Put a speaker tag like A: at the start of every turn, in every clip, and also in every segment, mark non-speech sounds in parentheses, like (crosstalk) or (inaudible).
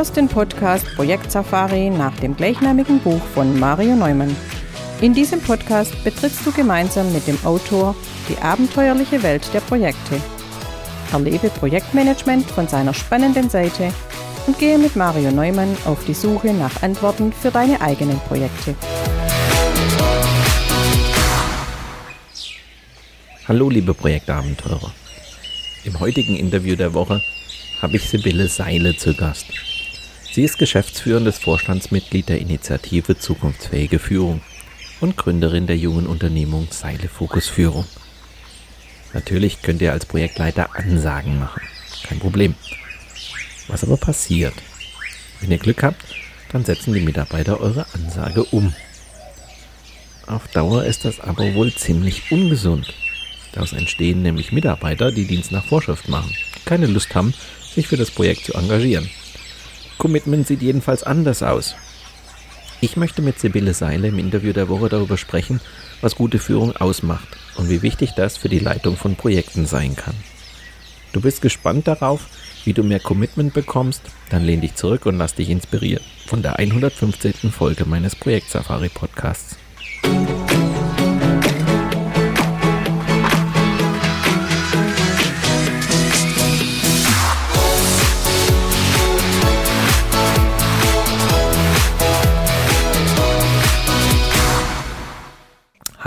A: hörst den Podcast Projekt Safari nach dem gleichnamigen Buch von Mario Neumann. In diesem Podcast betrittst du gemeinsam mit dem Autor die abenteuerliche Welt der Projekte. Erlebe Projektmanagement von seiner spannenden Seite und gehe mit Mario Neumann auf die Suche nach Antworten für deine eigenen Projekte.
B: Hallo liebe Projektabenteurer. Im heutigen Interview der Woche habe ich Sibylle Seile zu Gast. Sie ist geschäftsführendes Vorstandsmitglied der Initiative Zukunftsfähige Führung und Gründerin der jungen Unternehmung Seile Fokus Führung. Natürlich könnt ihr als Projektleiter Ansagen machen. Kein Problem. Was aber passiert? Wenn ihr Glück habt, dann setzen die Mitarbeiter eure Ansage um. Auf Dauer ist das aber wohl ziemlich ungesund. Daraus entstehen nämlich Mitarbeiter, die Dienst nach Vorschrift machen, die keine Lust haben, sich für das Projekt zu engagieren. Commitment sieht jedenfalls anders aus. Ich möchte mit Sibylle Seile im Interview der Woche darüber sprechen, was gute Führung ausmacht und wie wichtig das für die Leitung von Projekten sein kann. Du bist gespannt darauf, wie du mehr Commitment bekommst? Dann lehn dich zurück und lass dich inspirieren von der 115. Folge meines Projekt Safari Podcasts.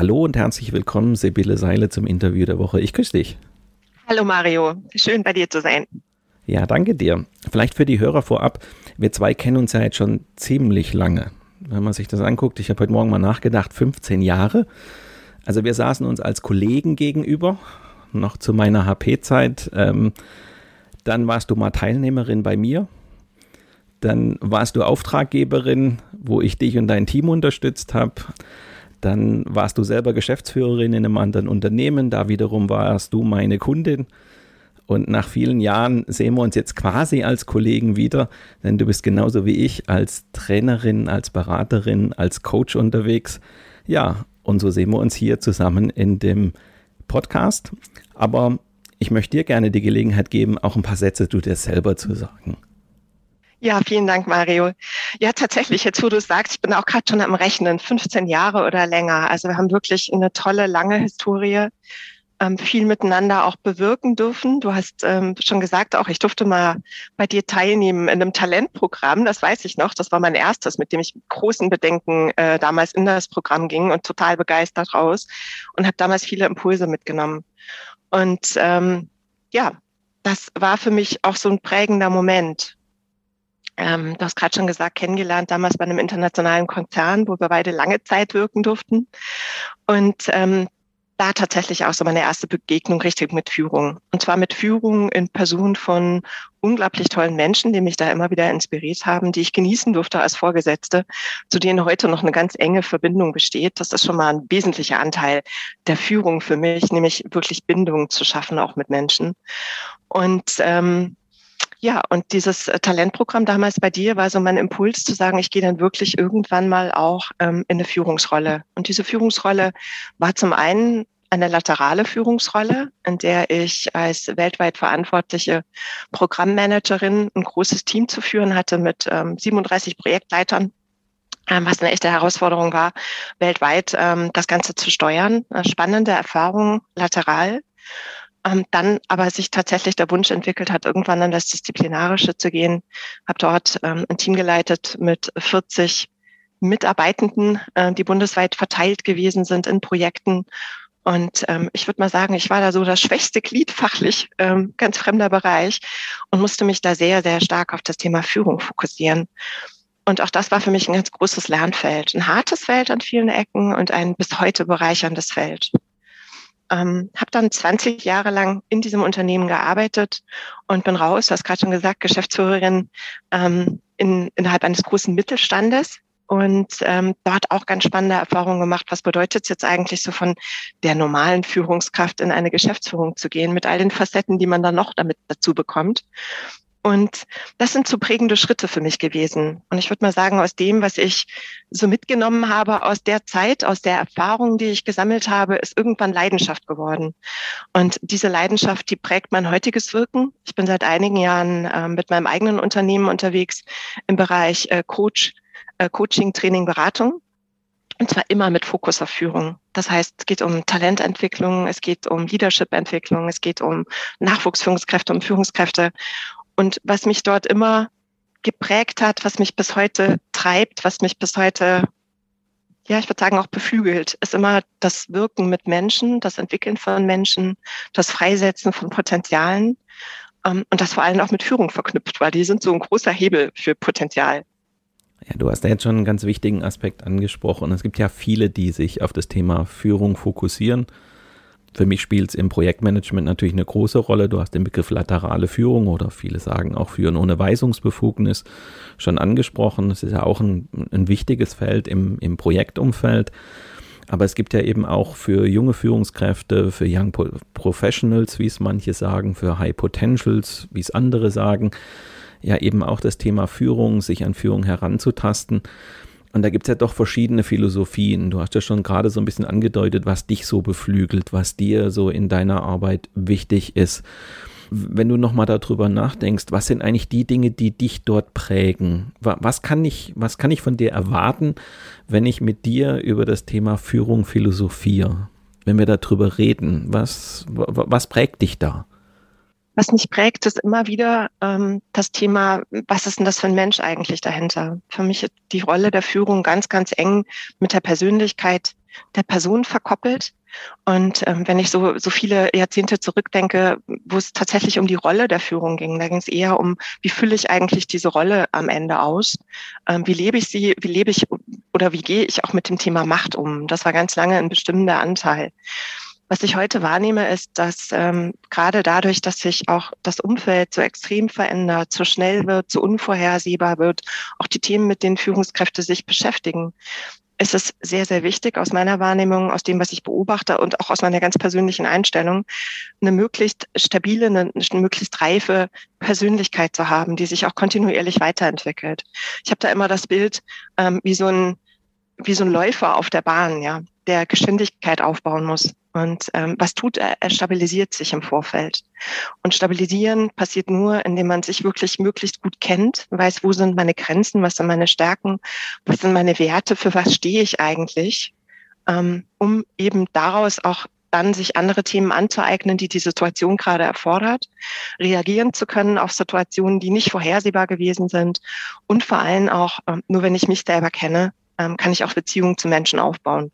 B: Hallo und herzlich willkommen, Sibylle Seile, zum Interview der Woche. Ich küsse dich.
C: Hallo Mario, schön bei dir zu sein.
B: Ja, danke dir. Vielleicht für die Hörer vorab, wir zwei kennen uns ja jetzt schon ziemlich lange. Wenn man sich das anguckt, ich habe heute Morgen mal nachgedacht, 15 Jahre. Also wir saßen uns als Kollegen gegenüber, noch zu meiner HP-Zeit. Ähm, dann warst du mal Teilnehmerin bei mir. Dann warst du Auftraggeberin, wo ich dich und dein Team unterstützt habe. Dann warst du selber Geschäftsführerin in einem anderen Unternehmen. Da wiederum warst du meine Kundin. Und nach vielen Jahren sehen wir uns jetzt quasi als Kollegen wieder, denn du bist genauso wie ich als Trainerin, als Beraterin, als Coach unterwegs. Ja, und so sehen wir uns hier zusammen in dem Podcast. Aber ich möchte dir gerne die Gelegenheit geben, auch ein paar Sätze zu dir selber zu sagen.
C: Ja, vielen Dank, Mario. Ja, tatsächlich, jetzt wo du sagst, ich bin auch gerade schon am Rechnen, 15 Jahre oder länger. Also wir haben wirklich eine tolle, lange Historie, ähm, viel miteinander auch bewirken dürfen. Du hast ähm, schon gesagt, auch ich durfte mal bei dir teilnehmen in einem Talentprogramm. Das weiß ich noch. Das war mein erstes, mit dem ich mit großen Bedenken äh, damals in das Programm ging und total begeistert raus und habe damals viele Impulse mitgenommen. Und ähm, ja, das war für mich auch so ein prägender Moment ähm, du hast gerade schon gesagt, kennengelernt damals bei einem internationalen Konzern, wo wir beide lange Zeit wirken durften. Und ähm, da tatsächlich auch so meine erste Begegnung richtig mit Führung. Und zwar mit Führung in Person von unglaublich tollen Menschen, die mich da immer wieder inspiriert haben, die ich genießen durfte als Vorgesetzte, zu denen heute noch eine ganz enge Verbindung besteht. Das ist schon mal ein wesentlicher Anteil der Führung für mich, nämlich wirklich Bindung zu schaffen, auch mit Menschen. Und ähm, ja, und dieses äh, Talentprogramm damals bei dir war so mein Impuls zu sagen, ich gehe dann wirklich irgendwann mal auch ähm, in eine Führungsrolle. Und diese Führungsrolle war zum einen eine laterale Führungsrolle, in der ich als weltweit verantwortliche Programmmanagerin ein großes Team zu führen hatte mit ähm, 37 Projektleitern ähm, was eine echte Herausforderung war, weltweit ähm, das Ganze zu steuern. Spannende Erfahrung lateral dann aber sich tatsächlich der Wunsch entwickelt hat, irgendwann an das Disziplinarische zu gehen. Habe dort ähm, ein Team geleitet mit 40 Mitarbeitenden, äh, die bundesweit verteilt gewesen sind in Projekten. Und ähm, ich würde mal sagen, ich war da so das schwächste Glied fachlich, ähm, ganz fremder Bereich und musste mich da sehr, sehr stark auf das Thema Führung fokussieren. Und auch das war für mich ein ganz großes Lernfeld, ein hartes Feld an vielen Ecken und ein bis heute bereicherndes Feld. Ähm, habe dann 20 Jahre lang in diesem Unternehmen gearbeitet und bin raus, du hast gerade schon gesagt, Geschäftsführerin ähm, in, innerhalb eines großen Mittelstandes und ähm, dort auch ganz spannende Erfahrungen gemacht. Was bedeutet es jetzt eigentlich so von der normalen Führungskraft in eine Geschäftsführung zu gehen, mit all den Facetten, die man dann noch damit dazu bekommt? Und das sind so prägende Schritte für mich gewesen. Und ich würde mal sagen, aus dem, was ich so mitgenommen habe, aus der Zeit, aus der Erfahrung, die ich gesammelt habe, ist irgendwann Leidenschaft geworden. Und diese Leidenschaft, die prägt mein heutiges Wirken. Ich bin seit einigen Jahren äh, mit meinem eigenen Unternehmen unterwegs im Bereich äh, Coach, äh, Coaching, Training, Beratung. Und zwar immer mit Fokus auf Führung. Das heißt, es geht um Talententwicklung, es geht um Leadership-Entwicklung, es geht um Nachwuchsführungskräfte, um Führungskräfte. Und was mich dort immer geprägt hat, was mich bis heute treibt, was mich bis heute, ja, ich würde sagen, auch beflügelt, ist immer das Wirken mit Menschen, das Entwickeln von Menschen, das Freisetzen von Potenzialen ähm, und das vor allem auch mit Führung verknüpft, weil die sind so ein großer Hebel für Potenzial.
B: Ja, du hast da jetzt schon einen ganz wichtigen Aspekt angesprochen. Es gibt ja viele, die sich auf das Thema Führung fokussieren. Für mich spielt es im Projektmanagement natürlich eine große Rolle. Du hast den Begriff laterale Führung oder viele sagen auch Führen ohne Weisungsbefugnis schon angesprochen. Das ist ja auch ein, ein wichtiges Feld im, im Projektumfeld. Aber es gibt ja eben auch für junge Führungskräfte, für Young Professionals, wie es manche sagen, für High Potentials, wie es andere sagen, ja eben auch das Thema Führung, sich an Führung heranzutasten. Und da gibt es ja doch verschiedene Philosophien. Du hast ja schon gerade so ein bisschen angedeutet, was dich so beflügelt, was dir so in deiner Arbeit wichtig ist. Wenn du nochmal darüber nachdenkst, was sind eigentlich die Dinge, die dich dort prägen? Was kann ich, was kann ich von dir erwarten, wenn ich mit dir über das Thema Führung philosophiere? Wenn wir darüber reden, was, was prägt dich da?
C: Was mich prägt, ist immer wieder ähm, das Thema, was ist denn das für ein Mensch eigentlich dahinter? Für mich ist die Rolle der Führung ganz, ganz eng mit der Persönlichkeit der Person verkoppelt. Und ähm, wenn ich so, so viele Jahrzehnte zurückdenke, wo es tatsächlich um die Rolle der Führung ging, da ging es eher um, wie fülle ich eigentlich diese Rolle am Ende aus? Ähm, wie lebe ich sie? Wie lebe ich oder wie gehe ich auch mit dem Thema Macht um? Das war ganz lange ein bestimmender Anteil. Was ich heute wahrnehme, ist, dass ähm, gerade dadurch, dass sich auch das Umfeld so extrem verändert, so schnell wird, so unvorhersehbar wird, auch die Themen, mit denen Führungskräfte sich beschäftigen, ist es sehr, sehr wichtig aus meiner Wahrnehmung, aus dem, was ich beobachte und auch aus meiner ganz persönlichen Einstellung, eine möglichst stabile, eine, eine möglichst reife Persönlichkeit zu haben, die sich auch kontinuierlich weiterentwickelt. Ich habe da immer das Bild ähm, wie so ein wie so ein Läufer auf der Bahn, ja, der Geschwindigkeit aufbauen muss. Und ähm, was tut er? Er stabilisiert sich im Vorfeld. Und stabilisieren passiert nur, indem man sich wirklich möglichst gut kennt, weiß, wo sind meine Grenzen, was sind meine Stärken, was sind meine Werte, für was stehe ich eigentlich, ähm, um eben daraus auch dann sich andere Themen anzueignen, die die Situation gerade erfordert, reagieren zu können auf Situationen, die nicht vorhersehbar gewesen sind und vor allem auch, ähm, nur wenn ich mich selber kenne, ähm, kann ich auch Beziehungen zu Menschen aufbauen.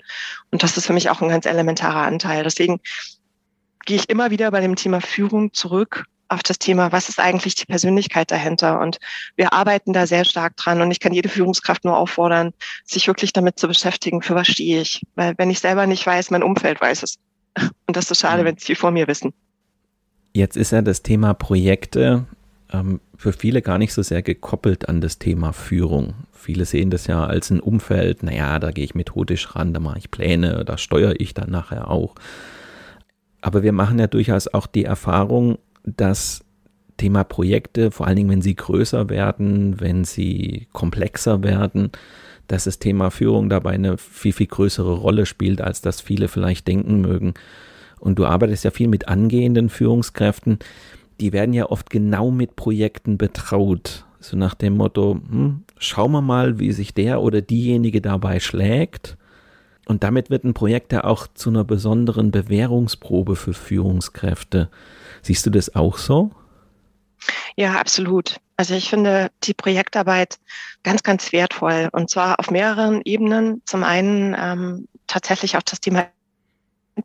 C: Und das ist für mich auch ein ganz elementarer Anteil. Deswegen gehe ich immer wieder bei dem Thema Führung zurück auf das Thema, was ist eigentlich die Persönlichkeit dahinter? Und wir arbeiten da sehr stark dran. Und ich kann jede Führungskraft nur auffordern, sich wirklich damit zu beschäftigen, für was stehe ich. Weil wenn ich selber nicht weiß, mein Umfeld weiß es. Und das ist schade, mhm. wenn es die vor mir wissen.
B: Jetzt ist ja das Thema Projekte ähm, für viele gar nicht so sehr gekoppelt an das Thema Führung. Viele sehen das ja als ein Umfeld, naja, da gehe ich methodisch ran, da mache ich Pläne, da steuere ich dann nachher auch. Aber wir machen ja durchaus auch die Erfahrung, dass Thema Projekte, vor allen Dingen wenn sie größer werden, wenn sie komplexer werden, dass das Thema Führung dabei eine viel, viel größere Rolle spielt, als das viele vielleicht denken mögen. Und du arbeitest ja viel mit angehenden Führungskräften die werden ja oft genau mit Projekten betraut. So nach dem Motto, hm, schauen wir mal, wie sich der oder diejenige dabei schlägt. Und damit wird ein Projekt ja auch zu einer besonderen Bewährungsprobe für Führungskräfte. Siehst du das auch so?
C: Ja, absolut. Also ich finde die Projektarbeit ganz, ganz wertvoll und zwar auf mehreren Ebenen. Zum einen ähm, tatsächlich auch das Thema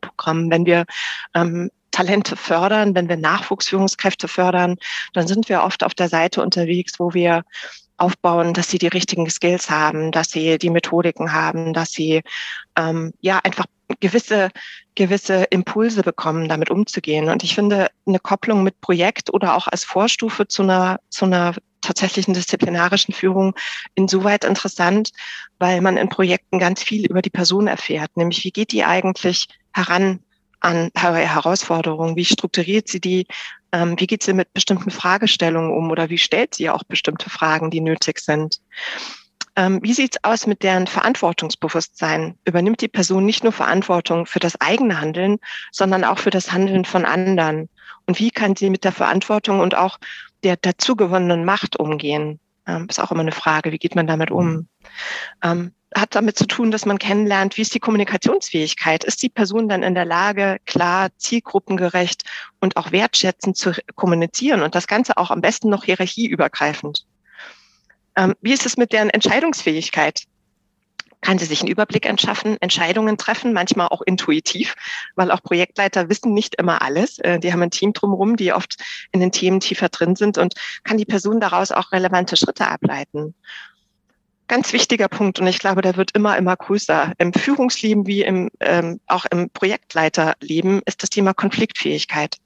C: Programm. Wenn wir ähm, Talente fördern, wenn wir Nachwuchsführungskräfte fördern, dann sind wir oft auf der Seite unterwegs, wo wir aufbauen, dass sie die richtigen Skills haben, dass sie die Methodiken haben, dass sie ähm, ja einfach gewisse gewisse Impulse bekommen, damit umzugehen. Und ich finde eine Kopplung mit Projekt oder auch als Vorstufe zu einer zu einer tatsächlichen disziplinarischen Führung insoweit interessant, weil man in Projekten ganz viel über die Person erfährt, nämlich wie geht die eigentlich heran an Herausforderungen? Wie strukturiert sie die? Ähm, wie geht sie mit bestimmten Fragestellungen um oder wie stellt sie auch bestimmte Fragen, die nötig sind? Ähm, wie sieht's aus mit deren Verantwortungsbewusstsein? Übernimmt die Person nicht nur Verantwortung für das eigene Handeln, sondern auch für das Handeln von anderen? Und wie kann sie mit der Verantwortung und auch der dazugewonnenen Macht umgehen? Ähm, ist auch immer eine Frage. Wie geht man damit um? Hat damit zu tun, dass man kennenlernt, wie ist die Kommunikationsfähigkeit? Ist die Person dann in der Lage, klar, zielgruppengerecht und auch wertschätzend zu kommunizieren und das Ganze auch am besten noch hierarchieübergreifend? Ähm, wie ist es mit deren Entscheidungsfähigkeit? Kann sie sich einen Überblick entschaffen, Entscheidungen treffen, manchmal auch intuitiv, weil auch Projektleiter wissen nicht immer alles. Äh, die haben ein Team drumherum, die oft in den Themen tiefer drin sind und kann die Person daraus auch relevante Schritte ableiten ganz wichtiger Punkt und ich glaube, der wird immer, immer größer. Im Führungsleben wie im, ähm, auch im Projektleiterleben ist das Thema Konfliktfähigkeit.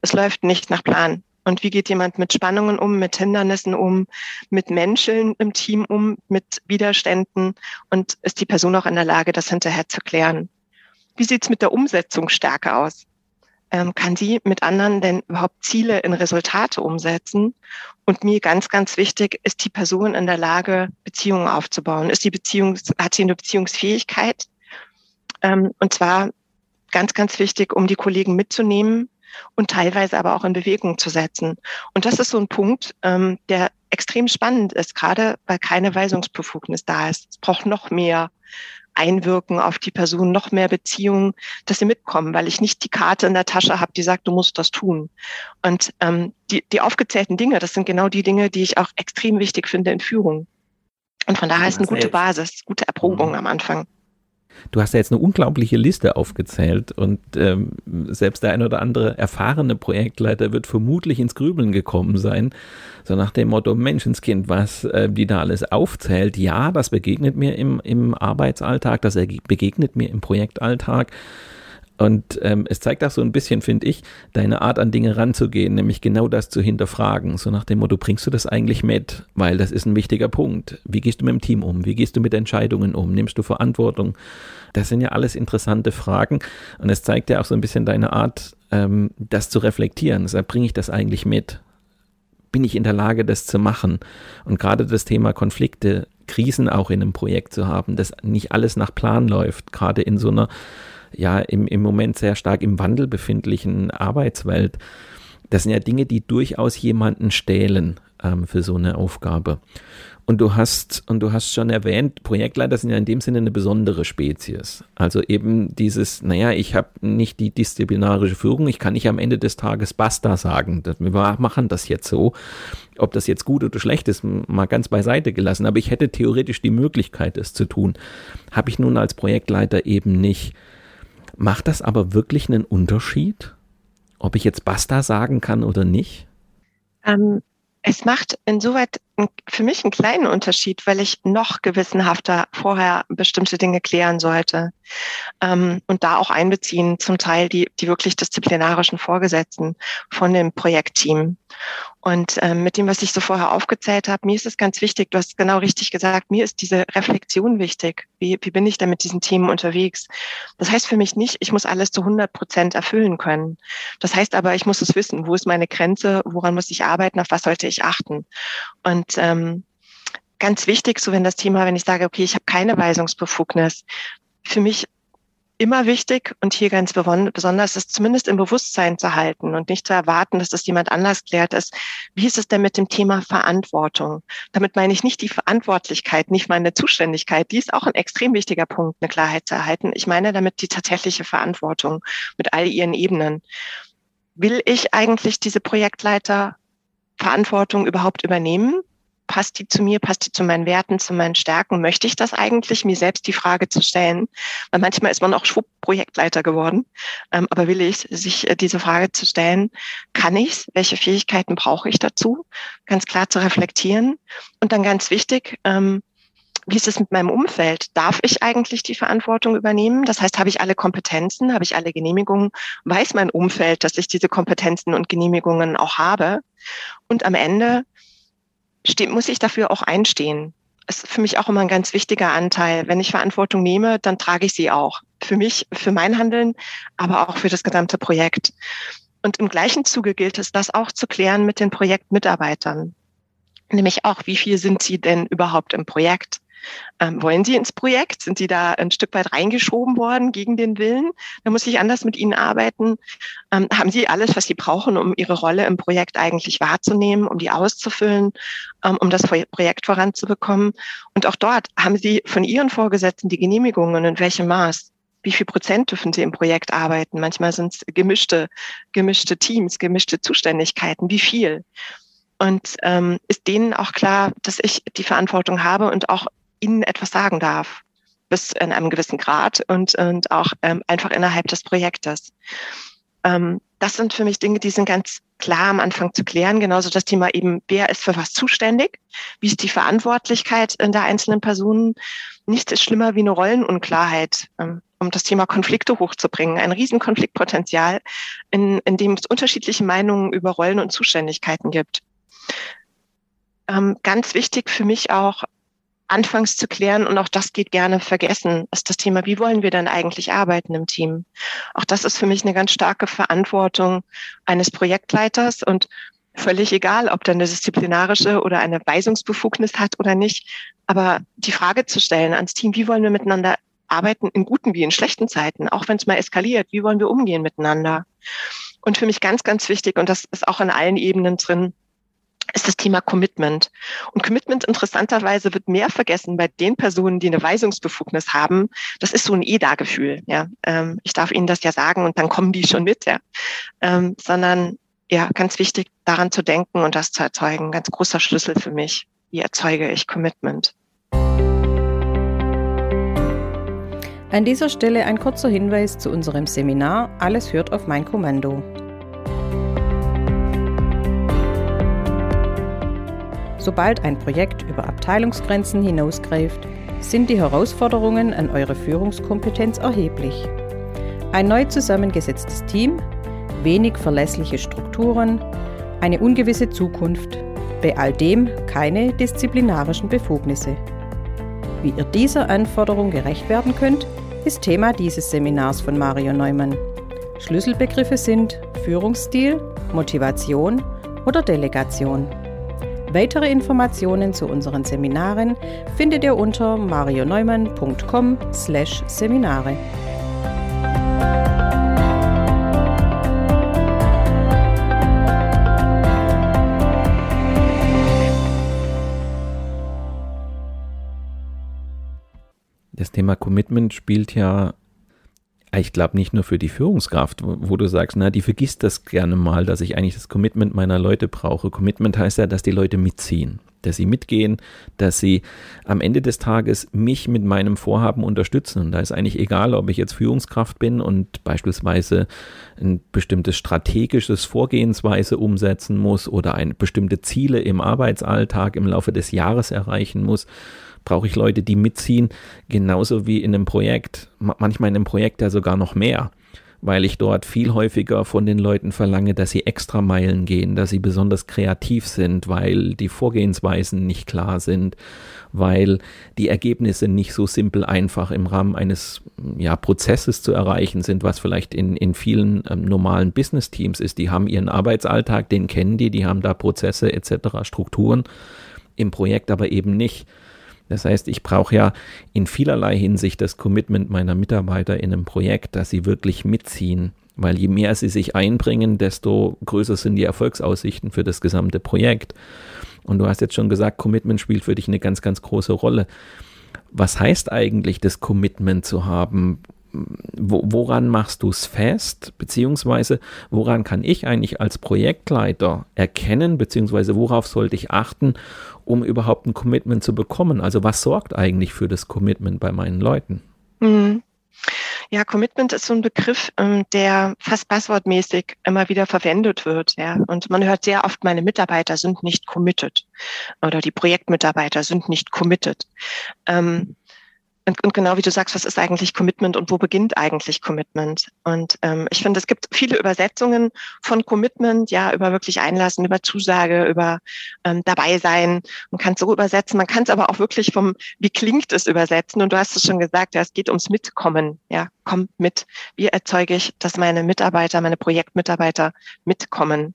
C: Es läuft nicht nach Plan. Und wie geht jemand mit Spannungen um, mit Hindernissen um, mit Menschen im Team um, mit Widerständen? Und ist die Person auch in der Lage, das hinterher zu klären? Wie sieht's mit der Umsetzungsstärke aus? Ähm, kann sie mit anderen denn überhaupt Ziele in Resultate umsetzen? Und mir ganz, ganz wichtig, ist die Person in der Lage, Beziehungen aufzubauen? Ist die Beziehung, hat sie eine Beziehungsfähigkeit? Ähm, und zwar ganz, ganz wichtig, um die Kollegen mitzunehmen, und teilweise aber auch in Bewegung zu setzen. Und das ist so ein Punkt, ähm, der extrem spannend ist, gerade weil keine Weisungsbefugnis da ist. Es braucht noch mehr Einwirken auf die Person, noch mehr Beziehungen, dass sie mitkommen, weil ich nicht die Karte in der Tasche habe, die sagt, du musst das tun. Und ähm, die, die aufgezählten Dinge, das sind genau die Dinge, die ich auch extrem wichtig finde in Führung. Und von daher ist eine gute Basis, gute Erprobung mhm. am Anfang.
B: Du hast ja jetzt eine unglaubliche Liste aufgezählt und ähm, selbst der ein oder andere erfahrene Projektleiter wird vermutlich ins Grübeln gekommen sein. So nach dem Motto Menschenskind, was äh, die da alles aufzählt. Ja, das begegnet mir im, im Arbeitsalltag, das begegnet mir im Projektalltag. Und ähm, es zeigt auch so ein bisschen, finde ich, deine Art an Dinge ranzugehen, nämlich genau das zu hinterfragen. So nach dem Motto, bringst du das eigentlich mit? Weil das ist ein wichtiger Punkt. Wie gehst du mit dem Team um? Wie gehst du mit Entscheidungen um? Nimmst du Verantwortung? Das sind ja alles interessante Fragen. Und es zeigt ja auch so ein bisschen deine Art, ähm, das zu reflektieren. Deshalb bringe ich das eigentlich mit? Bin ich in der Lage, das zu machen? Und gerade das Thema Konflikte, Krisen auch in einem Projekt zu haben, dass nicht alles nach Plan läuft, gerade in so einer ja im, im Moment sehr stark im Wandel befindlichen Arbeitswelt. Das sind ja Dinge, die durchaus jemanden stählen ähm, für so eine Aufgabe. Und du hast, und du hast schon erwähnt, Projektleiter sind ja in dem Sinne eine besondere Spezies. Also eben dieses, naja, ich habe nicht die disziplinarische Führung, ich kann nicht am Ende des Tages Basta sagen. Wir machen das jetzt so. Ob das jetzt gut oder schlecht ist, mal ganz beiseite gelassen. Aber ich hätte theoretisch die Möglichkeit, es zu tun. Habe ich nun als Projektleiter eben nicht. Macht das aber wirklich einen Unterschied, ob ich jetzt Basta sagen kann oder nicht?
C: Ähm, es macht insoweit für mich einen kleinen Unterschied, weil ich noch gewissenhafter vorher bestimmte Dinge klären sollte ähm, und da auch einbeziehen, zum Teil die, die wirklich disziplinarischen Vorgesetzten von dem Projektteam. Und ähm, mit dem, was ich so vorher aufgezählt habe, mir ist es ganz wichtig, du hast genau richtig gesagt, mir ist diese Reflexion wichtig. Wie, wie bin ich da mit diesen Themen unterwegs? Das heißt für mich nicht, ich muss alles zu 100 Prozent erfüllen können. Das heißt aber, ich muss es wissen, wo ist meine Grenze, woran muss ich arbeiten, auf was sollte ich achten. Und und ähm, ganz wichtig, so wenn das Thema, wenn ich sage, okay, ich habe keine Weisungsbefugnis, für mich immer wichtig und hier ganz besonders ist zumindest im Bewusstsein zu halten und nicht zu erwarten, dass das jemand anders klärt ist. Wie ist es denn mit dem Thema Verantwortung? Damit meine ich nicht die Verantwortlichkeit, nicht meine Zuständigkeit. Die ist auch ein extrem wichtiger Punkt, eine Klarheit zu erhalten. Ich meine damit die tatsächliche Verantwortung mit all ihren Ebenen. Will ich eigentlich diese Projektleiter Verantwortung überhaupt übernehmen? Passt die zu mir, passt die zu meinen Werten, zu meinen Stärken? Möchte ich das eigentlich, mir selbst die Frage zu stellen? Weil manchmal ist man auch schwupp Projektleiter geworden. Ähm, aber will ich, sich äh, diese Frage zu stellen, kann ich's? Welche Fähigkeiten brauche ich dazu? Ganz klar zu reflektieren. Und dann ganz wichtig, ähm, wie ist es mit meinem Umfeld? Darf ich eigentlich die Verantwortung übernehmen? Das heißt, habe ich alle Kompetenzen, habe ich alle Genehmigungen? Weiß mein Umfeld, dass ich diese Kompetenzen und Genehmigungen auch habe? Und am Ende steht, muss ich dafür auch einstehen. ist für mich auch immer ein ganz wichtiger Anteil. Wenn ich Verantwortung nehme, dann trage ich sie auch. Für mich, für mein Handeln, aber auch für das gesamte Projekt. Und im gleichen Zuge gilt es, das auch zu klären mit den Projektmitarbeitern. Nämlich auch, wie viel sind sie denn überhaupt im Projekt? Ähm, wollen Sie ins Projekt? Sind Sie da ein Stück weit reingeschoben worden gegen den Willen? Da muss ich anders mit Ihnen arbeiten. Ähm, haben Sie alles, was Sie brauchen, um Ihre Rolle im Projekt eigentlich wahrzunehmen, um die auszufüllen, ähm, um das Projekt voranzubekommen? Und auch dort haben Sie von Ihren Vorgesetzten die Genehmigungen und in welchem Maß? Wie viel Prozent dürfen Sie im Projekt arbeiten? Manchmal sind es gemischte, gemischte Teams, gemischte Zuständigkeiten. Wie viel? Und ähm, ist denen auch klar, dass ich die Verantwortung habe und auch ihnen etwas sagen darf, bis in einem gewissen Grad und, und auch ähm, einfach innerhalb des Projektes. Ähm, das sind für mich Dinge, die sind ganz klar am Anfang zu klären. Genauso das Thema eben, wer ist für was zuständig? Wie ist die Verantwortlichkeit in der einzelnen Personen? Nichts ist schlimmer wie eine Rollenunklarheit, ähm, um das Thema Konflikte hochzubringen. Ein Riesenkonfliktpotenzial, in, in dem es unterschiedliche Meinungen über Rollen und Zuständigkeiten gibt. Ähm, ganz wichtig für mich auch, anfangs zu klären, und auch das geht gerne vergessen, ist das Thema, wie wollen wir denn eigentlich arbeiten im Team? Auch das ist für mich eine ganz starke Verantwortung eines Projektleiters und völlig egal, ob der eine disziplinarische oder eine Weisungsbefugnis hat oder nicht. Aber die Frage zu stellen ans Team, wie wollen wir miteinander arbeiten in guten wie in schlechten Zeiten, auch wenn es mal eskaliert, wie wollen wir umgehen miteinander? Und für mich ganz, ganz wichtig, und das ist auch an allen Ebenen drin, ist das Thema Commitment. Und Commitment interessanterweise wird mehr vergessen bei den Personen, die eine Weisungsbefugnis haben. Das ist so ein EDA-Gefühl. Ja, ähm, ich darf Ihnen das ja sagen und dann kommen die schon mit. Ja, ähm, sondern ja, ganz wichtig, daran zu denken und das zu erzeugen. Ganz großer Schlüssel für mich. Wie erzeuge ich Commitment?
A: An dieser Stelle ein kurzer Hinweis zu unserem Seminar Alles hört auf mein Kommando. Sobald ein Projekt über Abteilungsgrenzen hinausgreift, sind die Herausforderungen an eure Führungskompetenz erheblich. Ein neu zusammengesetztes Team, wenig verlässliche Strukturen, eine ungewisse Zukunft, bei all dem keine disziplinarischen Befugnisse. Wie ihr dieser Anforderung gerecht werden könnt, ist Thema dieses Seminars von Mario Neumann. Schlüsselbegriffe sind Führungsstil, Motivation oder Delegation. Weitere Informationen zu unseren Seminaren findet ihr unter marioneumann.com/seminare.
B: Das Thema Commitment spielt ja ich glaube nicht nur für die Führungskraft, wo, wo, du sagst, na, die vergisst das gerne mal, dass ich eigentlich das Commitment meiner Leute brauche. Commitment heißt ja, dass die Leute mitziehen, dass sie mitgehen, dass sie am Ende des Tages mich mit meinem Vorhaben unterstützen. Und da ist eigentlich egal, ob ich jetzt Führungskraft bin und beispielsweise ein bestimmtes strategisches Vorgehensweise umsetzen muss oder ein bestimmte Ziele im Arbeitsalltag im Laufe des Jahres erreichen muss brauche ich Leute, die mitziehen, genauso wie in einem Projekt, manchmal in einem Projekt ja sogar noch mehr, weil ich dort viel häufiger von den Leuten verlange, dass sie extra Meilen gehen, dass sie besonders kreativ sind, weil die Vorgehensweisen nicht klar sind, weil die Ergebnisse nicht so simpel einfach im Rahmen eines ja, Prozesses zu erreichen sind, was vielleicht in, in vielen ähm, normalen Business-Teams ist. Die haben ihren Arbeitsalltag, den kennen die, die haben da Prozesse etc., Strukturen, im Projekt aber eben nicht. Das heißt, ich brauche ja in vielerlei Hinsicht das Commitment meiner Mitarbeiter in einem Projekt, dass sie wirklich mitziehen. Weil je mehr sie sich einbringen, desto größer sind die Erfolgsaussichten für das gesamte Projekt. Und du hast jetzt schon gesagt, Commitment spielt für dich eine ganz, ganz große Rolle. Was heißt eigentlich, das Commitment zu haben? woran machst du es fest, beziehungsweise woran kann ich eigentlich als Projektleiter erkennen, beziehungsweise worauf sollte ich achten, um überhaupt ein Commitment zu bekommen? Also was sorgt eigentlich für das Commitment bei meinen Leuten? Mhm.
C: Ja, Commitment ist so ein Begriff, ähm, der fast passwortmäßig immer wieder verwendet wird. Ja. Und man hört sehr oft, meine Mitarbeiter sind nicht committed oder die Projektmitarbeiter sind nicht committed. Ähm, und, und, genau wie du sagst, was ist eigentlich Commitment und wo beginnt eigentlich Commitment? Und ähm, ich finde, es gibt viele Übersetzungen von Commitment, ja, über wirklich einlassen, über Zusage, über ähm, dabei sein. Man kann es so übersetzen, man kann es aber auch wirklich vom, wie klingt es übersetzen? Und du hast es schon gesagt, ja, es geht ums Mitkommen, ja, komm mit. Wie erzeuge ich, dass meine Mitarbeiter, meine Projektmitarbeiter mitkommen?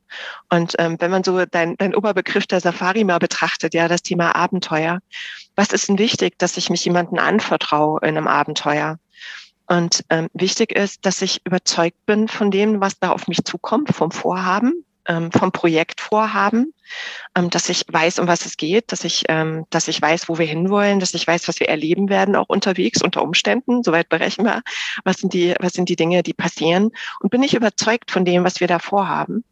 C: Und ähm, wenn man so dein, dein Oberbegriff der Safari mal betrachtet, ja, das Thema Abenteuer, was ist denn wichtig, dass ich mich jemanden anvertraue in einem Abenteuer? Und ähm, wichtig ist, dass ich überzeugt bin von dem, was da auf mich zukommt, vom Vorhaben, vom Projektvorhaben, ähm, dass ich weiß, um was es geht, dass ich, ähm, dass ich weiß, wo wir hinwollen, dass ich weiß, was wir erleben werden, auch unterwegs unter Umständen, soweit berechenbar. Was sind die, was sind die Dinge, die passieren? Und bin ich überzeugt von dem, was wir da vorhaben?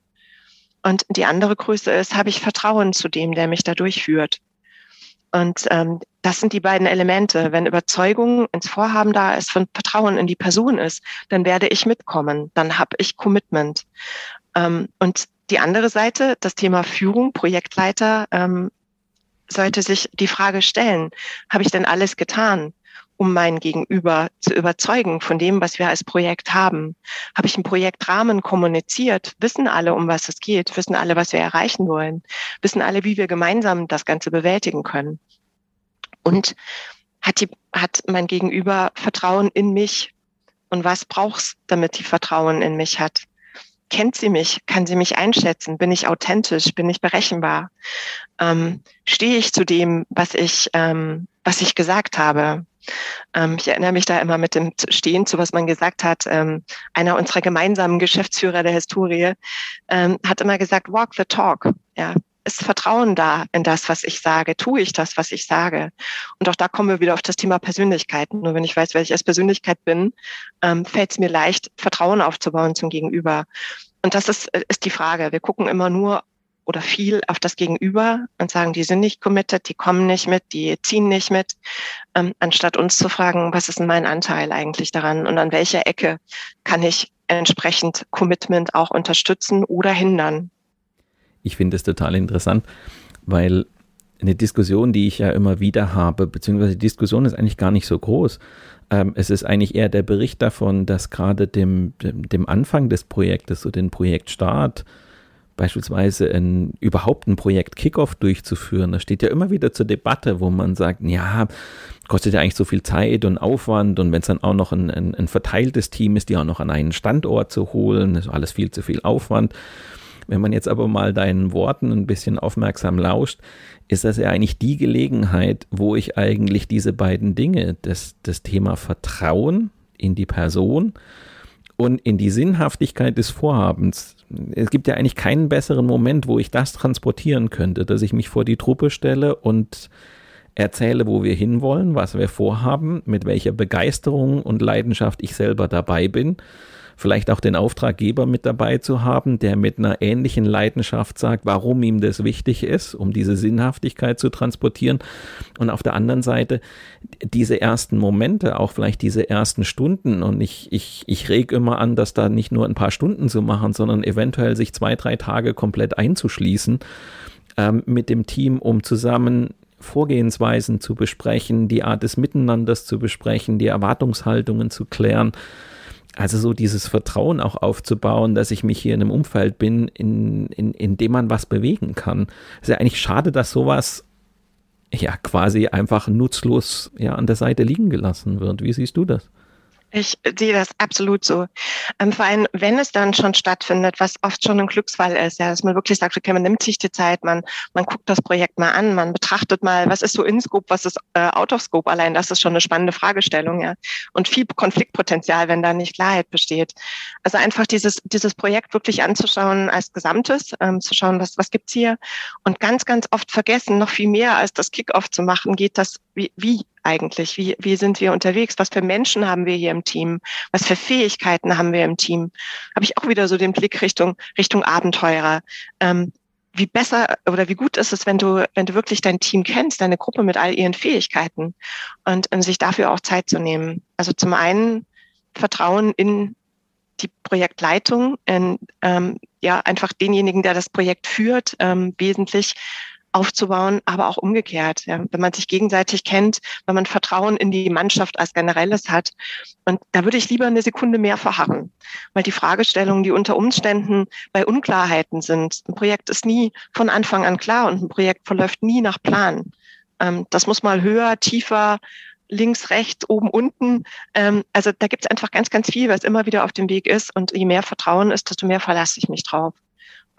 C: Und die andere Größe ist, habe ich Vertrauen zu dem, der mich da durchführt? Und ähm, das sind die beiden Elemente. Wenn Überzeugung ins Vorhaben da ist, wenn Vertrauen in die Person ist, dann werde ich mitkommen, dann habe ich Commitment. Ähm, und die andere Seite, das Thema Führung, Projektleiter, ähm, sollte sich die Frage stellen, habe ich denn alles getan, um mein Gegenüber zu überzeugen von dem, was wir als Projekt haben? Habe ich einen Projektrahmen kommuniziert? Wissen alle, um was es geht? Wissen alle, was wir erreichen wollen? Wissen alle, wie wir gemeinsam das Ganze bewältigen können? Und hat, die, hat mein Gegenüber Vertrauen in mich? Und was brauchst, damit die Vertrauen in mich hat? Kennt sie mich? Kann sie mich einschätzen? Bin ich authentisch? Bin ich berechenbar? Ähm, stehe ich zu dem, was ich, ähm, was ich gesagt habe? Ähm, ich erinnere mich da immer mit dem Stehen zu, was man gesagt hat. Ähm, einer unserer gemeinsamen Geschäftsführer der Historie ähm, hat immer gesagt, walk the talk. Ja, ist Vertrauen da in das, was ich sage? Tue ich das, was ich sage? Und auch da kommen wir wieder auf das Thema Persönlichkeit. Nur wenn ich weiß, wer ich als Persönlichkeit bin, ähm, fällt es mir leicht, Vertrauen aufzubauen zum Gegenüber. Und das ist, ist die Frage. Wir gucken immer nur oder viel auf das Gegenüber und sagen, die sind nicht committed, die kommen nicht mit, die ziehen nicht mit, ähm, anstatt uns zu fragen, was ist denn mein Anteil eigentlich daran und an welcher Ecke kann ich entsprechend Commitment auch unterstützen oder hindern.
B: Ich finde es total interessant, weil eine Diskussion, die ich ja immer wieder habe, beziehungsweise die Diskussion ist eigentlich gar nicht so groß. Ähm, es ist eigentlich eher der Bericht davon, dass gerade dem, dem, dem Anfang des Projektes, so den Projektstart, beispielsweise ein, überhaupt ein Projekt Kickoff durchzuführen. Das steht ja immer wieder zur Debatte, wo man sagt, ja, kostet ja eigentlich so viel Zeit und Aufwand und wenn es dann auch noch ein, ein, ein, verteiltes Team ist, die auch noch an einen Standort zu holen, ist alles viel zu viel Aufwand. Wenn man jetzt aber mal deinen Worten ein bisschen aufmerksam lauscht, ist das ja eigentlich die Gelegenheit, wo ich eigentlich diese beiden Dinge, das, das Thema Vertrauen in die Person und in die Sinnhaftigkeit des Vorhabens es gibt ja eigentlich keinen besseren Moment, wo ich das transportieren könnte, dass ich mich vor die Truppe stelle und erzähle, wo wir hinwollen, was wir vorhaben, mit welcher Begeisterung und Leidenschaft ich selber dabei bin vielleicht auch den Auftraggeber mit dabei zu haben, der mit einer ähnlichen Leidenschaft sagt, warum ihm das wichtig ist, um diese Sinnhaftigkeit zu transportieren. Und auf der anderen Seite diese ersten Momente, auch vielleicht diese ersten Stunden. Und ich, ich, ich reg immer an, dass da nicht nur ein paar Stunden zu machen, sondern eventuell sich zwei, drei Tage komplett einzuschließen ähm, mit dem Team, um zusammen Vorgehensweisen zu besprechen, die Art des Miteinanders zu besprechen, die Erwartungshaltungen zu klären also so dieses Vertrauen auch aufzubauen, dass ich mich hier in einem Umfeld bin, in, in, in dem man was bewegen kann. Es ist ja eigentlich schade, dass sowas ja quasi einfach nutzlos ja an der Seite liegen gelassen wird. Wie siehst du das?
C: Ich sehe das absolut so. Ähm, vor allem, wenn es dann schon stattfindet, was oft schon ein Glücksfall ist, ja, dass man wirklich sagt, okay, man nimmt sich die Zeit, man, man guckt das Projekt mal an, man betrachtet mal, was ist so in Scope, was ist äh, out of Scope. Allein das ist schon eine spannende Fragestellung, ja. Und viel Konfliktpotenzial, wenn da nicht Klarheit besteht. Also einfach dieses, dieses Projekt wirklich anzuschauen als Gesamtes, ähm, zu schauen, was, was gibt's hier. Und ganz, ganz oft vergessen, noch viel mehr als das Kickoff zu machen, geht das, wie, wie eigentlich? Wie, wie sind wir unterwegs? Was für Menschen haben wir hier im Team? Was für Fähigkeiten haben wir im Team? Habe ich auch wieder so den Blick Richtung, Richtung Abenteurer. Ähm, wie besser oder wie gut ist es, wenn du, wenn du wirklich dein Team kennst, deine Gruppe mit all ihren Fähigkeiten und, und sich dafür auch Zeit zu nehmen. Also zum einen Vertrauen in die Projektleitung, in, ähm, ja, einfach denjenigen, der das Projekt führt, ähm, wesentlich aufzubauen, aber auch umgekehrt. Ja. Wenn man sich gegenseitig kennt, wenn man Vertrauen in die Mannschaft als Generelles hat. Und da würde ich lieber eine Sekunde mehr verharren, weil die Fragestellungen, die unter Umständen bei Unklarheiten sind, ein Projekt ist nie von Anfang an klar und ein Projekt verläuft nie nach Plan. Ähm, das muss mal höher, tiefer, links, rechts, oben, unten. Ähm, also da gibt es einfach ganz, ganz viel, was immer wieder auf dem Weg ist. Und je mehr Vertrauen ist, desto mehr verlasse ich mich drauf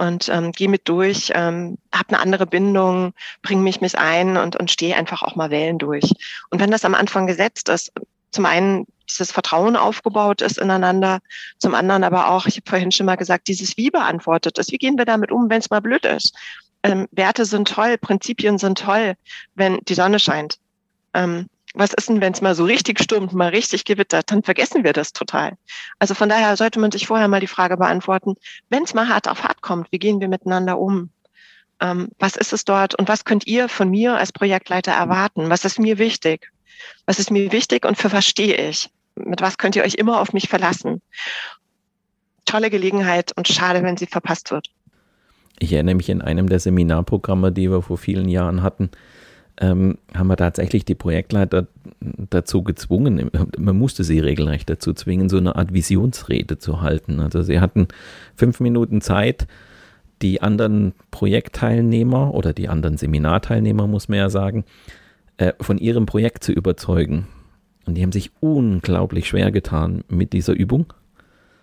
C: und ähm, gehe mit durch, ähm, habe eine andere Bindung, bringe mich mit ein und, und stehe einfach auch mal Wellen durch. Und wenn das am Anfang gesetzt ist, zum einen dieses Vertrauen aufgebaut ist ineinander, zum anderen aber auch, ich habe vorhin schon mal gesagt, dieses Wie beantwortet ist. Wie gehen wir damit um, wenn es mal blöd ist? Ähm, Werte sind toll, Prinzipien sind toll, wenn die Sonne scheint. Ähm, was ist denn, wenn es mal so richtig stürmt, mal richtig gewittert, dann vergessen wir das total. Also von daher sollte man sich vorher mal die Frage beantworten, wenn es mal hart auf hart kommt, wie gehen wir miteinander um? Ähm, was ist es dort und was könnt ihr von mir als Projektleiter erwarten? Was ist mir wichtig? Was ist mir wichtig und für was stehe ich? Mit was könnt ihr euch immer auf mich verlassen? Tolle Gelegenheit und schade, wenn sie verpasst wird.
B: Ich erinnere mich in einem der Seminarprogramme, die wir vor vielen Jahren hatten, ähm, haben wir tatsächlich die Projektleiter dazu gezwungen, man musste sie regelrecht dazu zwingen, so eine Art Visionsrede zu halten. Also sie hatten fünf Minuten Zeit, die anderen Projektteilnehmer oder die anderen Seminarteilnehmer, muss man ja sagen, äh, von ihrem Projekt zu überzeugen. Und die haben sich unglaublich schwer getan mit dieser Übung,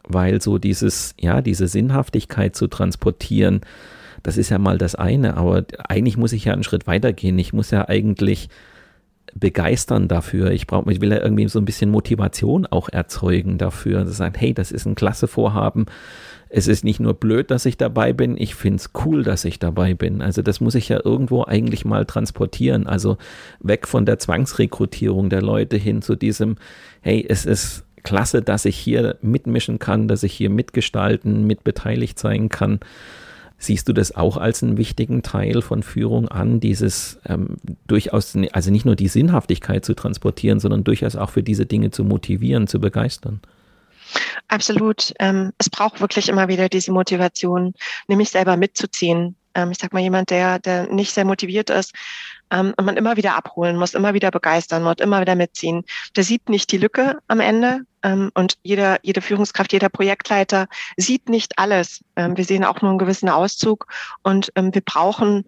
B: weil so dieses, ja, diese Sinnhaftigkeit zu transportieren, das ist ja mal das eine, aber eigentlich muss ich ja einen Schritt weitergehen. Ich muss ja eigentlich begeistern dafür. Ich brauche, ich will ja irgendwie so ein bisschen Motivation auch erzeugen dafür. Zu sagen, hey, das ist ein klasse Vorhaben. Es ist nicht nur blöd, dass ich dabei bin, ich finde es cool, dass ich dabei bin. Also das muss ich ja irgendwo eigentlich mal transportieren. Also weg von der Zwangsrekrutierung der Leute hin zu diesem, hey, es ist klasse, dass ich hier mitmischen kann, dass ich hier mitgestalten, mitbeteiligt sein kann. Siehst du das auch als einen wichtigen Teil von Führung an, dieses ähm, durchaus, also nicht nur die Sinnhaftigkeit zu transportieren, sondern durchaus auch für diese Dinge zu motivieren, zu begeistern?
C: Absolut. Ähm, es braucht wirklich immer wieder diese Motivation, nämlich selber mitzuziehen. Ähm, ich sag mal, jemand, der, der nicht sehr motiviert ist, ähm, und man immer wieder abholen muss, immer wieder begeistern muss, immer wieder mitziehen. Der sieht nicht die Lücke am Ende ähm, und jeder, jede Führungskraft, jeder Projektleiter sieht nicht alles. Ähm, wir sehen auch nur einen gewissen Auszug und ähm, wir brauchen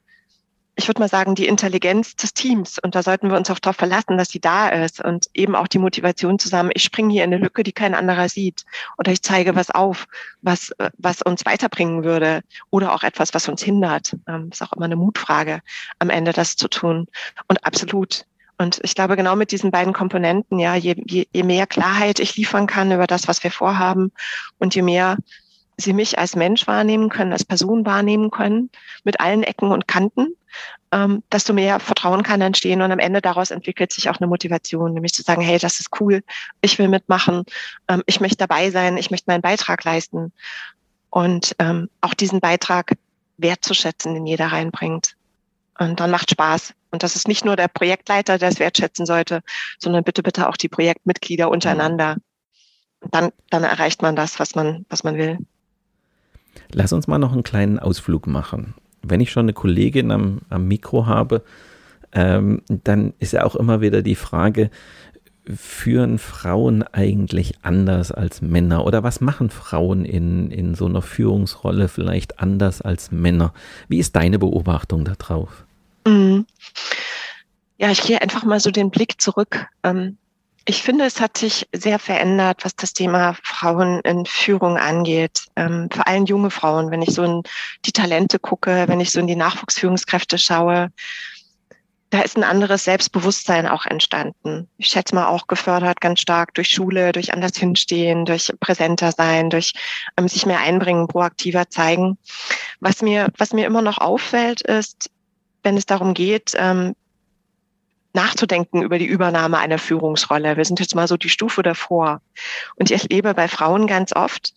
C: ich würde mal sagen, die Intelligenz des Teams. Und da sollten wir uns auch darauf verlassen, dass sie da ist und eben auch die Motivation zusammen. Ich springe hier in eine Lücke, die kein anderer sieht. Oder ich zeige was auf, was, was uns weiterbringen würde. Oder auch etwas, was uns hindert. Ähm, ist auch immer eine Mutfrage, am Ende das zu tun. Und absolut. Und ich glaube, genau mit diesen beiden Komponenten, ja, je, je, je mehr Klarheit ich liefern kann über das, was wir vorhaben und je mehr sie mich als Mensch wahrnehmen können, als Person wahrnehmen können, mit allen Ecken und Kanten, ähm, desto mehr Vertrauen kann entstehen und am Ende daraus entwickelt sich auch eine Motivation, nämlich zu sagen, hey, das ist cool, ich will mitmachen, ähm, ich möchte dabei sein, ich möchte meinen Beitrag leisten und ähm, auch diesen Beitrag wertzuschätzen, den jeder reinbringt. Und dann macht Spaß. Und das ist nicht nur der Projektleiter, der es wertschätzen sollte, sondern bitte, bitte auch die Projektmitglieder untereinander. Dann, dann erreicht man das, was man, was man will.
B: Lass uns mal noch einen kleinen Ausflug machen wenn ich schon eine Kollegin am, am Mikro habe, ähm, dann ist ja auch immer wieder die Frage, führen Frauen eigentlich anders als Männer? Oder was machen Frauen in, in so einer Führungsrolle vielleicht anders als Männer? Wie ist deine Beobachtung darauf? Mhm.
C: Ja, ich gehe einfach mal so den Blick zurück. Ähm, ich finde, es hat sich sehr verändert, was das Thema Frauen in Führung angeht. Ähm, vor allem junge Frauen, wenn ich so in die Talente gucke, wenn ich so in die Nachwuchsführungskräfte schaue, da ist ein anderes Selbstbewusstsein auch entstanden. Ich schätze mal auch gefördert ganz stark durch Schule, durch anders hinstehen, durch präsenter sein, durch ähm, sich mehr einbringen, proaktiver zeigen. Was mir, was mir immer noch auffällt, ist, wenn es darum geht, ähm, nachzudenken über die Übernahme einer Führungsrolle. Wir sind jetzt mal so die Stufe davor. Und ich erlebe bei Frauen ganz oft,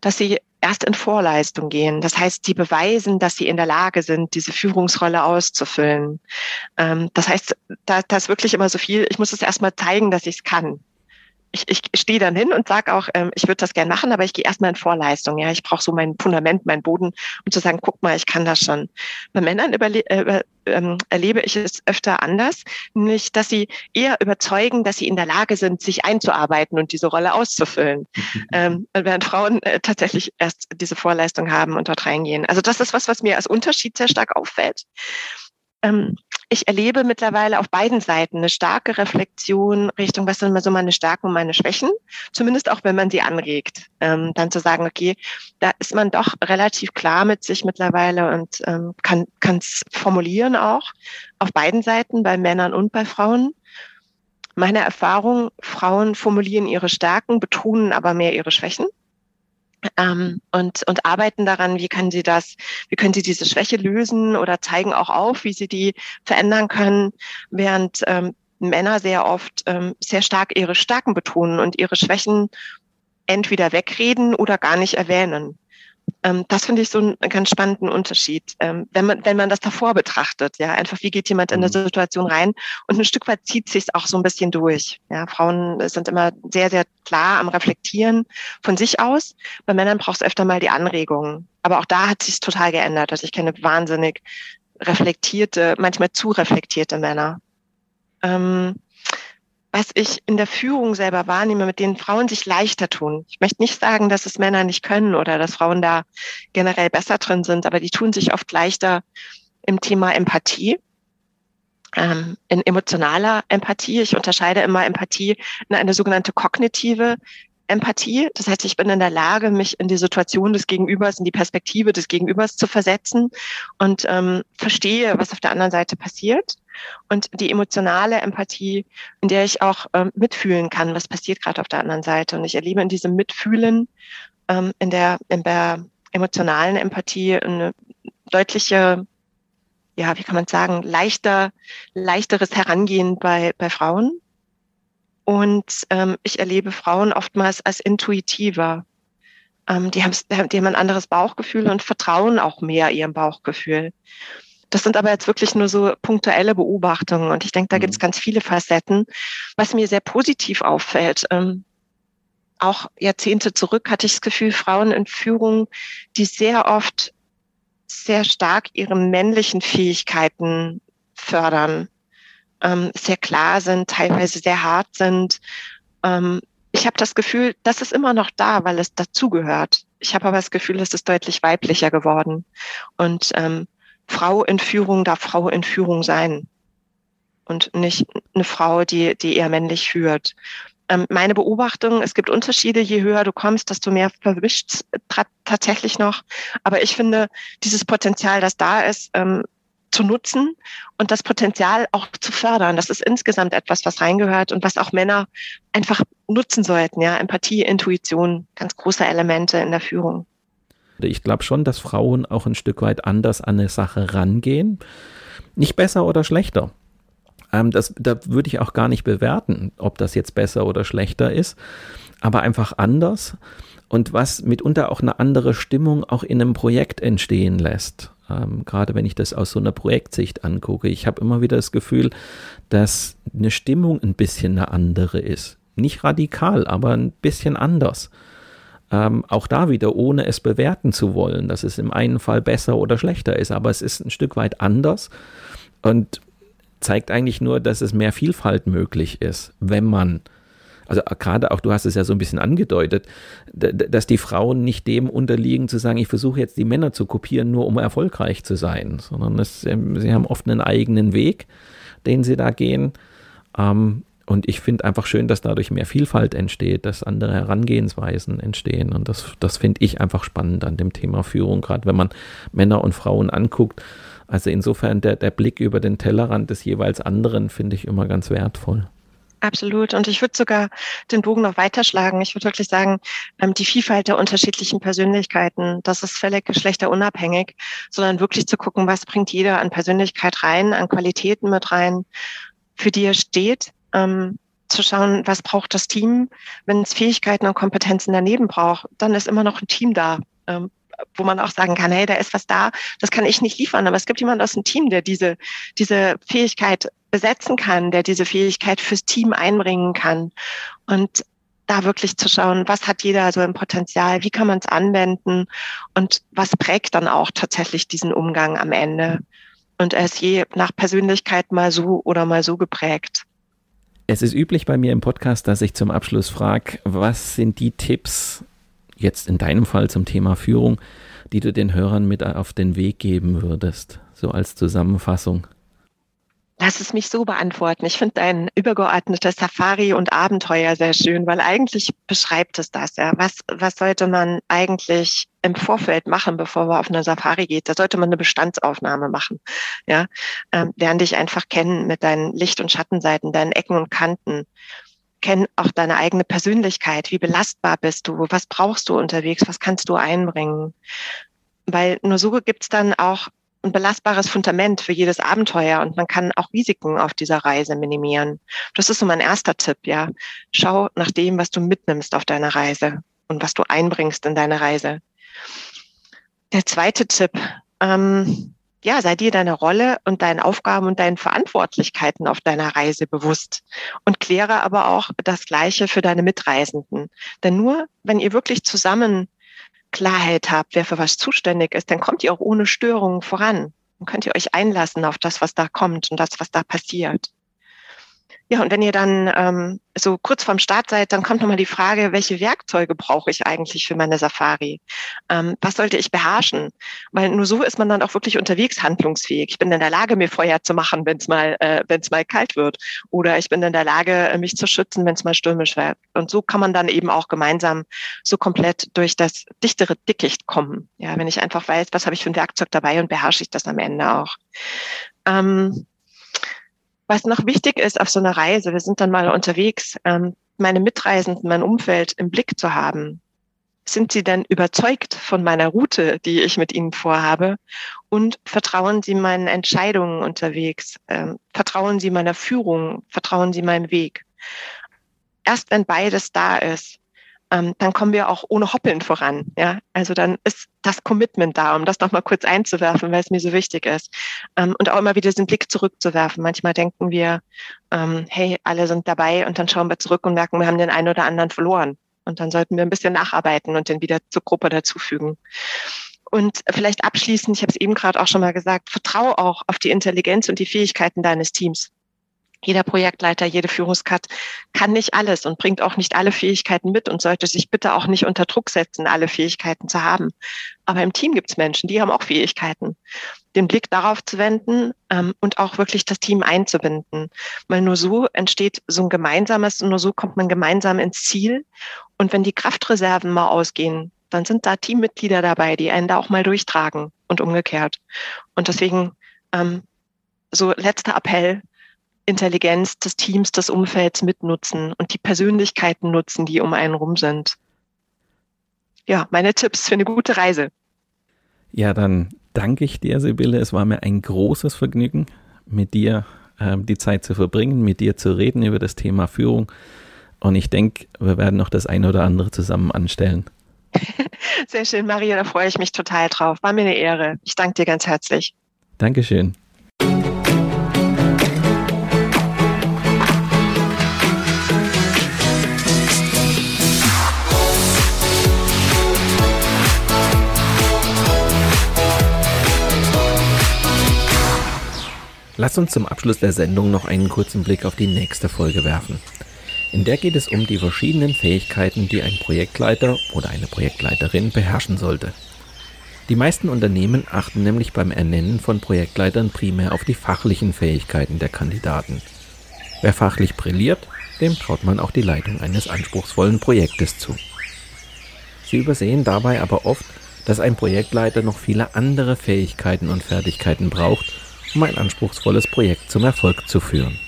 C: dass sie erst in Vorleistung gehen. Das heißt, die beweisen, dass sie in der Lage sind, diese Führungsrolle auszufüllen. Ähm, das heißt, da, da ist wirklich immer so viel, ich muss es erstmal zeigen, dass ich es kann. Ich, ich stehe dann hin und sage auch, ähm, ich würde das gern machen, aber ich gehe erstmal in Vorleistung. Ja, ich brauche so mein Fundament, mein Boden, um zu sagen, guck mal, ich kann das schon. Bei Männern überle äh, ähm, erlebe ich es öfter anders, nämlich, dass sie eher überzeugen, dass sie in der Lage sind, sich einzuarbeiten und diese Rolle auszufüllen, (laughs) ähm, während Frauen äh, tatsächlich erst diese Vorleistung haben und dort reingehen. Also das ist was, was mir als Unterschied sehr stark auffällt. Ähm, ich erlebe mittlerweile auf beiden Seiten eine starke Reflexion Richtung, was sind so meine Stärken und meine Schwächen, zumindest auch wenn man sie anregt, ähm, dann zu sagen, okay, da ist man doch relativ klar mit sich mittlerweile und ähm, kann es formulieren auch auf beiden Seiten, bei Männern und bei Frauen. Meine Erfahrung, Frauen formulieren ihre Stärken, betonen aber mehr ihre Schwächen ähm, und, und arbeiten daran, wie können sie das, wie können sie diese Schwäche lösen oder zeigen auch auf, wie sie die verändern können, während ähm, Männer sehr oft ähm, sehr stark ihre Stärken betonen und ihre Schwächen entweder wegreden oder gar nicht erwähnen. Ähm, das finde ich so einen ganz spannenden Unterschied, ähm, wenn man wenn man das davor betrachtet. Ja, einfach wie geht jemand in eine mhm. Situation rein und ein Stück weit zieht sich auch so ein bisschen durch. Ja, Frauen sind immer sehr sehr klar am reflektieren von sich aus. Bei Männern braucht es öfter mal die Anregungen. Aber auch da hat sich total geändert. Also ich kenne wahnsinnig reflektierte, manchmal zu reflektierte Männer. Ähm, was ich in der Führung selber wahrnehme, mit denen Frauen sich leichter tun. Ich möchte nicht sagen, dass es Männer nicht können oder dass Frauen da generell besser drin sind, aber die tun sich oft leichter im Thema Empathie, ähm, in emotionaler Empathie. Ich unterscheide immer Empathie in eine sogenannte kognitive Empathie. Das heißt, ich bin in der Lage, mich in die Situation des Gegenübers, in die Perspektive des Gegenübers zu versetzen und ähm, verstehe, was auf der anderen Seite passiert. Und die emotionale Empathie, in der ich auch ähm, mitfühlen kann, was passiert gerade auf der anderen Seite. Und ich erlebe in diesem Mitfühlen, ähm, in, der, in der emotionalen Empathie eine deutliche, ja, wie kann man sagen, leichter, leichteres Herangehen bei, bei Frauen und ähm, ich erlebe Frauen oftmals als intuitiver. Ähm, die, haben, die haben ein anderes Bauchgefühl und vertrauen auch mehr ihrem Bauchgefühl. Das sind aber jetzt wirklich nur so punktuelle Beobachtungen und ich denke, da mhm. gibt es ganz viele Facetten. Was mir sehr positiv auffällt, ähm, auch Jahrzehnte zurück hatte ich das Gefühl, Frauen in Führung, die sehr oft sehr stark ihre männlichen Fähigkeiten fördern ähm, sehr klar sind, teilweise sehr hart sind. Ähm, ich habe das Gefühl, das ist immer noch da, weil es dazugehört. Ich habe aber das Gefühl, es ist deutlich weiblicher geworden. Und ähm, Frau in Führung darf Frau in Führung sein und nicht eine Frau, die, die eher männlich führt. Ähm, meine Beobachtung, es gibt Unterschiede, je höher du kommst, desto mehr verwischt tatsächlich noch. Aber ich finde, dieses Potenzial, das da ist, ähm, zu nutzen und das Potenzial auch zu fördern. Das ist insgesamt etwas, was reingehört und was auch Männer einfach nutzen sollten. Ja, Empathie, Intuition, ganz große Elemente in der Führung.
B: Ich glaube schon, dass Frauen auch ein Stück weit anders an eine Sache rangehen. Nicht besser oder schlechter. Ähm, das, da würde ich auch gar nicht bewerten, ob das jetzt besser oder schlechter ist, aber einfach anders und was mitunter auch eine andere Stimmung auch in einem Projekt entstehen lässt. Ähm, gerade wenn ich das aus so einer Projektsicht angucke. Ich habe immer wieder das Gefühl, dass eine Stimmung ein bisschen eine andere ist. Nicht radikal, aber ein bisschen anders. Ähm, auch da wieder, ohne es bewerten zu wollen, dass es im einen Fall besser oder schlechter ist, aber es ist ein Stück weit anders und zeigt eigentlich nur, dass es mehr Vielfalt möglich ist, wenn man also gerade auch, du hast es ja so ein bisschen angedeutet, dass die Frauen nicht dem unterliegen zu sagen, ich versuche jetzt die Männer zu kopieren, nur um erfolgreich zu sein, sondern ähm, sie haben oft einen eigenen Weg, den sie da gehen. Ähm, und ich finde einfach schön, dass dadurch mehr Vielfalt entsteht, dass andere Herangehensweisen entstehen. Und das, das finde ich einfach spannend an dem Thema Führung, gerade wenn man Männer und Frauen anguckt. Also insofern der, der Blick über den Tellerrand des jeweils anderen finde ich immer ganz wertvoll.
C: Absolut. Und ich würde sogar den Bogen noch weiterschlagen. Ich würde wirklich sagen, ähm, die Vielfalt der unterschiedlichen Persönlichkeiten, das ist völlig geschlechterunabhängig, sondern wirklich zu gucken, was bringt jeder an Persönlichkeit rein, an Qualitäten mit rein, für die er steht. Ähm, zu schauen, was braucht das Team. Wenn es Fähigkeiten und Kompetenzen daneben braucht, dann ist immer noch ein Team da. Ähm, wo man auch sagen kann, hey, da ist was da, das kann ich nicht liefern, aber es gibt jemand aus dem Team, der diese, diese Fähigkeit besetzen kann, der diese Fähigkeit fürs Team einbringen kann. Und da wirklich zu schauen, was hat jeder so ein Potenzial, wie kann man es anwenden und was prägt dann auch tatsächlich diesen Umgang am Ende. Und er ist je nach Persönlichkeit mal so oder mal so geprägt.
B: Es ist üblich bei mir im Podcast, dass ich zum Abschluss frage, was sind die Tipps, jetzt in deinem Fall zum Thema Führung, die du den Hörern mit auf den Weg geben würdest, so als Zusammenfassung?
C: Lass es mich so beantworten. Ich finde dein übergeordnetes Safari und Abenteuer sehr schön, weil eigentlich beschreibt es das. Ja. Was, was sollte man eigentlich im Vorfeld machen, bevor man auf eine Safari geht? Da sollte man eine Bestandsaufnahme machen. Ja, ähm, lern dich einfach kennen mit deinen Licht- und Schattenseiten, deinen Ecken und Kanten. Kenn auch deine eigene Persönlichkeit. Wie belastbar bist du? Was brauchst du unterwegs? Was kannst du einbringen? Weil nur so gibt's dann auch ein belastbares Fundament für jedes Abenteuer und man kann auch Risiken auf dieser Reise minimieren. Das ist so mein erster Tipp, ja. Schau nach dem, was du mitnimmst auf deiner Reise und was du einbringst in deine Reise. Der zweite Tipp, ähm, ja, sei dir deine Rolle und deinen Aufgaben und deinen Verantwortlichkeiten auf deiner Reise bewusst und kläre aber auch das Gleiche für deine Mitreisenden. Denn nur wenn ihr wirklich zusammen Klarheit habt, wer für was zuständig ist, dann kommt ihr auch ohne Störungen voran. Dann könnt ihr euch einlassen auf das, was da kommt und das, was da passiert. Ja, und wenn ihr dann ähm, so kurz vorm Start seid, dann kommt nochmal die Frage, welche Werkzeuge brauche ich eigentlich für meine Safari? Ähm, was sollte ich beherrschen? Weil nur so ist man dann auch wirklich unterwegs handlungsfähig. Ich bin in der Lage, mir Feuer zu machen, wenn es mal, äh, wenn es mal kalt wird. Oder ich bin in der Lage, mich zu schützen, wenn es mal stürmisch wird. Und so kann man dann eben auch gemeinsam so komplett durch das dichtere Dickicht kommen. Ja, wenn ich einfach weiß, was habe ich für ein Werkzeug dabei und beherrsche ich das am Ende auch. Ähm, was noch wichtig ist auf so einer Reise, wir sind dann mal unterwegs, ähm, meine Mitreisenden, mein Umfeld im Blick zu haben. Sind sie denn überzeugt von meiner Route, die ich mit ihnen vorhabe? Und vertrauen sie meinen Entscheidungen unterwegs? Ähm, vertrauen sie meiner Führung? Vertrauen sie meinem Weg? Erst wenn beides da ist, ähm, dann kommen wir auch ohne Hoppeln voran. Ja, also dann ist das Commitment da, um das nochmal kurz einzuwerfen, weil es mir so wichtig ist. Ähm, und auch immer wieder den Blick zurückzuwerfen. Manchmal denken wir, ähm, hey, alle sind dabei und dann schauen wir zurück und merken, wir haben den einen oder anderen verloren. Und dann sollten wir ein bisschen nacharbeiten und den wieder zur Gruppe dazufügen. Und vielleicht abschließend, ich habe es eben gerade auch schon mal gesagt, vertraue auch auf die Intelligenz und die Fähigkeiten deines Teams jeder Projektleiter, jede Führungskraft kann nicht alles und bringt auch nicht alle Fähigkeiten mit und sollte sich bitte auch nicht unter Druck setzen, alle Fähigkeiten zu haben. Aber im Team gibt es Menschen, die haben auch Fähigkeiten. Den Blick darauf zu wenden ähm, und auch wirklich das Team einzubinden. Weil nur so entsteht so ein gemeinsames und nur so kommt man gemeinsam ins Ziel. Und wenn die Kraftreserven mal ausgehen, dann sind da Teammitglieder dabei, die einen da auch mal durchtragen und umgekehrt. Und deswegen ähm, so letzter Appell, Intelligenz des Teams, des Umfelds mitnutzen und die Persönlichkeiten nutzen, die um einen rum sind. Ja, meine Tipps für eine gute Reise.
B: Ja, dann danke ich dir, Sibylle. Es war mir ein großes Vergnügen, mit dir äh, die Zeit zu verbringen, mit dir zu reden über das Thema Führung. Und ich denke, wir werden noch das eine oder andere zusammen anstellen. (laughs)
C: Sehr schön, Maria, da freue ich mich total drauf. War mir eine Ehre. Ich danke dir ganz herzlich.
B: Dankeschön. Lass uns zum Abschluss der Sendung noch einen kurzen Blick auf die nächste Folge werfen. In der geht es um die verschiedenen Fähigkeiten, die ein Projektleiter oder eine Projektleiterin beherrschen sollte. Die meisten Unternehmen achten nämlich beim Ernennen von Projektleitern primär auf die fachlichen Fähigkeiten der Kandidaten. Wer fachlich brilliert, dem traut man auch die Leitung eines anspruchsvollen Projektes zu. Sie übersehen dabei aber oft, dass ein Projektleiter noch viele andere Fähigkeiten und Fertigkeiten braucht, um ein anspruchsvolles Projekt zum Erfolg zu führen.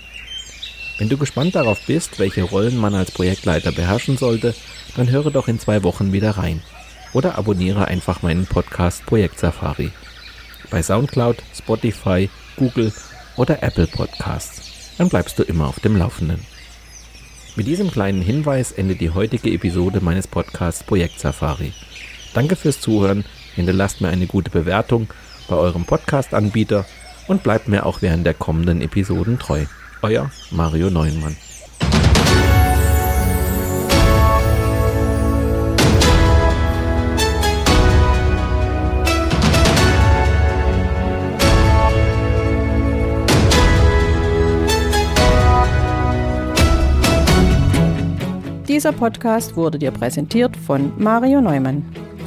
B: Wenn du gespannt darauf bist, welche Rollen man als Projektleiter beherrschen sollte, dann höre doch in zwei Wochen wieder rein. Oder abonniere einfach meinen Podcast Projekt Safari. Bei Soundcloud, Spotify, Google oder Apple Podcasts. Dann bleibst du immer auf dem Laufenden. Mit diesem kleinen Hinweis endet die heutige Episode meines Podcasts Projekt Safari. Danke fürs Zuhören, hinterlasst mir eine gute Bewertung bei eurem Podcast-Anbieter und bleibt mir auch während der kommenden Episoden treu. Euer Mario Neumann.
A: Dieser Podcast wurde dir präsentiert von Mario Neumann.